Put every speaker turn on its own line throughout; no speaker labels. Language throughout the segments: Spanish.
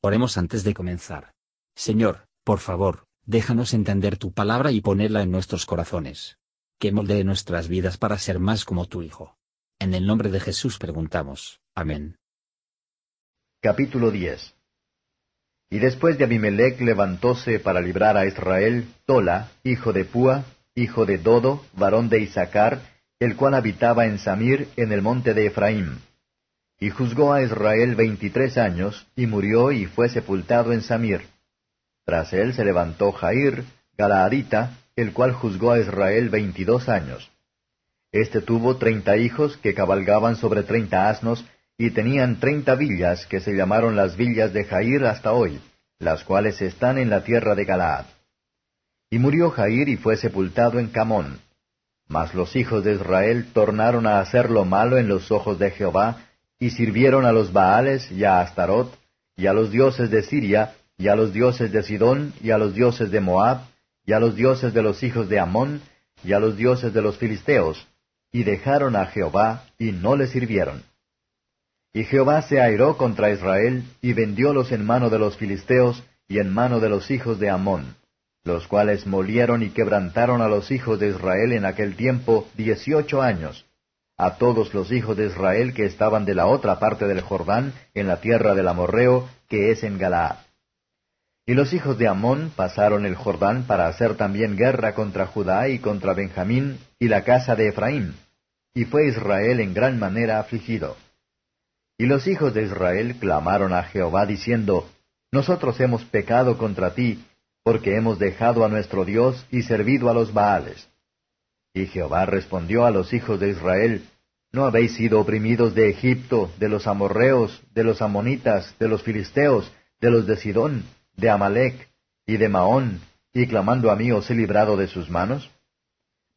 Oremos antes de comenzar. Señor, por favor, déjanos entender tu palabra y ponerla en nuestros corazones. Que moldee nuestras vidas para ser más como tu Hijo. En el nombre de Jesús preguntamos. Amén.
Capítulo 10 Y después de Abimelech levantóse para librar a Israel Tola, hijo de Púa, hijo de Dodo, varón de Isaacar, el cual habitaba en Samir, en el monte de Efraín. Y juzgó a Israel veintitrés años, y murió y fue sepultado en Samir. Tras él se levantó Jair, Galaadita, el cual juzgó a Israel veintidós años. Este tuvo treinta hijos que cabalgaban sobre treinta asnos, y tenían treinta villas que se llamaron las villas de Jair hasta hoy, las cuales están en la tierra de Galaad. Y murió Jair y fue sepultado en Camón. Mas los hijos de Israel tornaron a hacer lo malo en los ojos de Jehová, y sirvieron a los Baales y a Astarot, y a los dioses de Siria, y a los dioses de Sidón, y a los dioses de Moab, y a los dioses de los hijos de Amón, y a los dioses de los filisteos, y dejaron a Jehová, y no le sirvieron. Y Jehová se airó contra Israel, y vendiólos en mano de los filisteos, y en mano de los hijos de Amón, los cuales molieron y quebrantaron a los hijos de Israel en aquel tiempo dieciocho años, a todos los hijos de Israel que estaban de la otra parte del Jordán, en la tierra del Amorreo, que es en Galaad. Y los hijos de Amón pasaron el Jordán para hacer también guerra contra Judá y contra Benjamín y la casa de Efraín, y fue Israel en gran manera afligido. Y los hijos de Israel clamaron a Jehová diciendo, Nosotros hemos pecado contra ti, porque hemos dejado a nuestro Dios y servido a los Baales. Y Jehová respondió a los hijos de Israel, ¿No habéis sido oprimidos de Egipto, de los amorreos, de los amonitas, de los filisteos, de los de Sidón, de Amalec y de Maón, y clamando a mí os he librado de sus manos?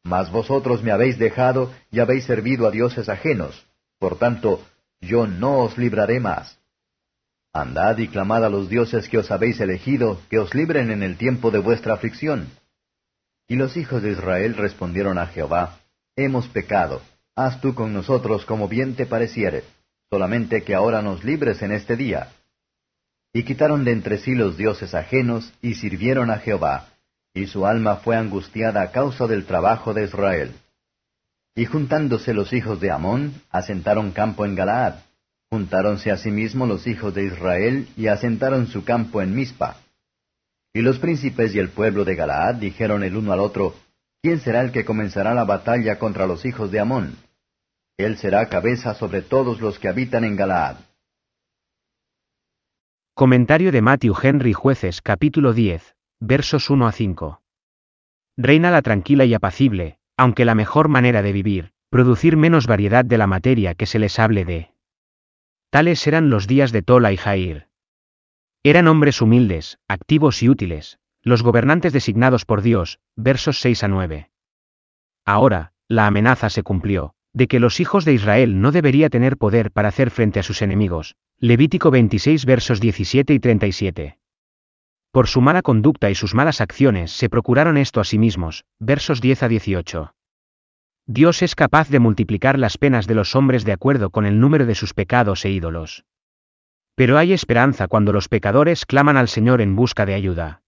Mas vosotros me habéis dejado y habéis servido a dioses ajenos, por tanto, yo no os libraré más. Andad y clamad a los dioses que os habéis elegido, que os libren en el tiempo de vuestra aflicción. Y los hijos de Israel respondieron a Jehová, Hemos pecado, haz tú con nosotros como bien te pareciere, solamente que ahora nos libres en este día. Y quitaron de entre sí los dioses ajenos, y sirvieron a Jehová, y su alma fue angustiada a causa del trabajo de Israel. Y juntándose los hijos de Amón, asentaron campo en Galaad. Juntáronse asimismo los hijos de Israel, y asentaron su campo en Mizpa. Y los príncipes y el pueblo de Galaad dijeron el uno al otro, ¿quién será el que comenzará la batalla contra los hijos de Amón? Él será cabeza sobre todos los que habitan en Galaad.
Comentario de Matthew Henry Jueces capítulo 10, versos 1 a 5. Reina la tranquila y apacible, aunque la mejor manera de vivir, producir menos variedad de la materia que se les hable de. Tales eran los días de Tola y Jair. Eran hombres humildes, activos y útiles, los gobernantes designados por Dios, versos 6 a 9. Ahora, la amenaza se cumplió, de que los hijos de Israel no debería tener poder para hacer frente a sus enemigos. Levítico 26 versos 17 y 37. Por su mala conducta y sus malas acciones se procuraron esto a sí mismos, versos 10 a 18. Dios es capaz de multiplicar las penas de los hombres de acuerdo con el número de sus pecados e ídolos. Pero hay esperanza cuando los pecadores claman al Señor en busca de ayuda.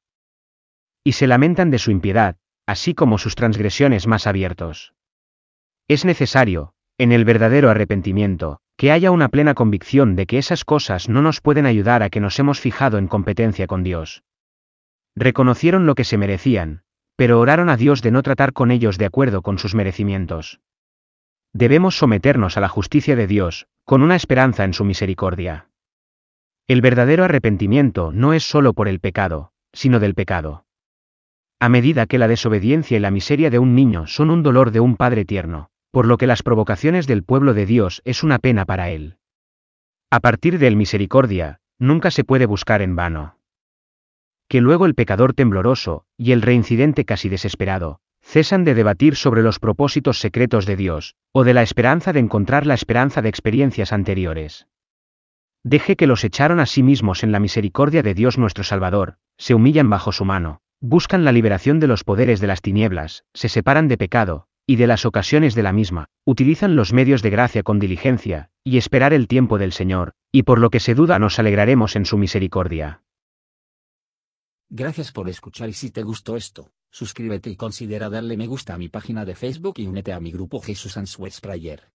Y se lamentan de su impiedad, así como sus transgresiones más abiertos. Es necesario, en el verdadero arrepentimiento, que haya una plena convicción de que esas cosas no nos pueden ayudar a que nos hemos fijado en competencia con Dios. Reconocieron lo que se merecían, pero oraron a Dios de no tratar con ellos de acuerdo con sus merecimientos. Debemos someternos a la justicia de Dios, con una esperanza en su misericordia. El verdadero arrepentimiento no es sólo por el pecado, sino del pecado. A medida que la desobediencia y la miseria de un niño son un dolor de un padre tierno, por lo que las provocaciones del pueblo de Dios es una pena para él. A partir de él misericordia, nunca se puede buscar en vano. Que luego el pecador tembloroso, y el reincidente casi desesperado, cesan de debatir sobre los propósitos secretos de Dios, o de la esperanza de encontrar la esperanza de experiencias anteriores. Deje que los echaron a sí mismos en la misericordia de Dios nuestro Salvador, se humillan bajo su mano, buscan la liberación de los poderes de las tinieblas, se separan de pecado, y de las ocasiones de la misma, utilizan los medios de gracia con diligencia, y esperar el tiempo del Señor, y por lo que se duda nos alegraremos en su misericordia.
Gracias por escuchar y si te gustó esto, suscríbete y considera darle me gusta a mi página de Facebook y únete a mi grupo Jesús Answers Prayer.